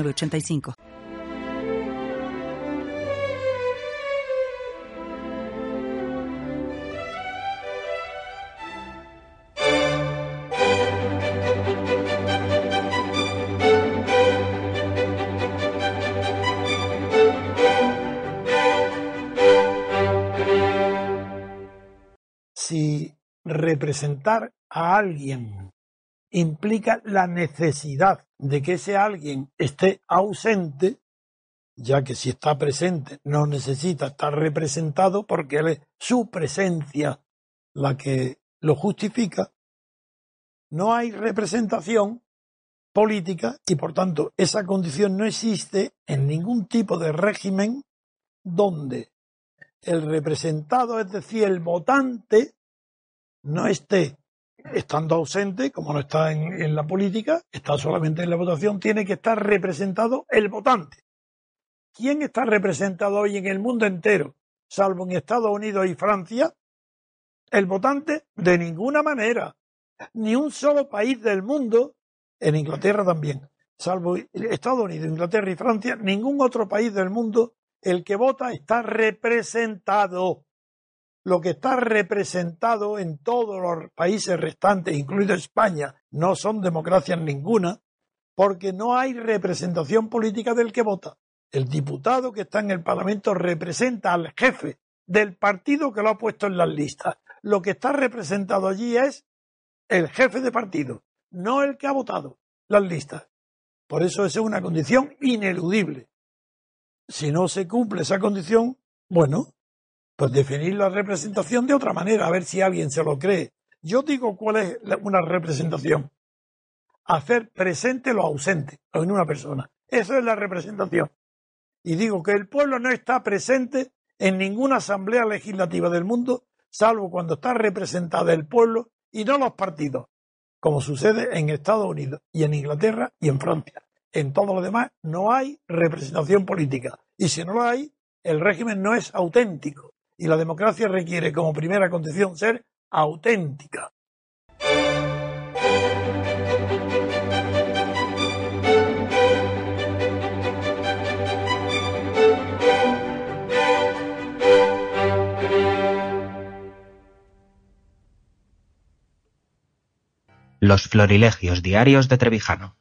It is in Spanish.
85 Si representar a alguien implica la necesidad de que ese alguien esté ausente, ya que si está presente no necesita estar representado porque es su presencia la que lo justifica, no hay representación política y por tanto esa condición no existe en ningún tipo de régimen donde el representado, es decir, el votante, no esté estando ausente, como no está en, la política, está solamente en la votación, tiene que estar representado el votante. ¿Quién está representado hoy en el mundo entero, salvo en Estados Unidos y Francia? El votante, de ninguna manera. Ni un solo país del mundo, en Inglaterra también, salvo Estados Unidos, Inglaterra y Francia, ningún otro país del mundo, el que vota está representado lo que está representado en todos los países restantes, incluido España, no son democracias ninguna, porque no hay representación política del que vota. El diputado que está en el Parlamento representa al jefe del partido que lo ha puesto en las listas. Lo que está representado allí es el jefe de partido, no el que ha votado las listas. Por eso es una condición ineludible. Si no se cumple esa condición, bueno, pues definir la representación de otra manera, a ver si alguien se lo cree. Yo digo cuál es una representación. Hacer presente lo ausente en una persona. Eso es la representación. Y digo que el pueblo no está presente en ninguna asamblea legislativa del mundo, salvo cuando está representada el pueblo y no los partidos, como sucede en Estados Unidos y en Inglaterra y en Francia. En todo lo demás no hay representación política. Y si no lo hay, el régimen no es auténtico y la democracia requiere como primera condición ser auténtica. Los florilegios diarios de Trevijano.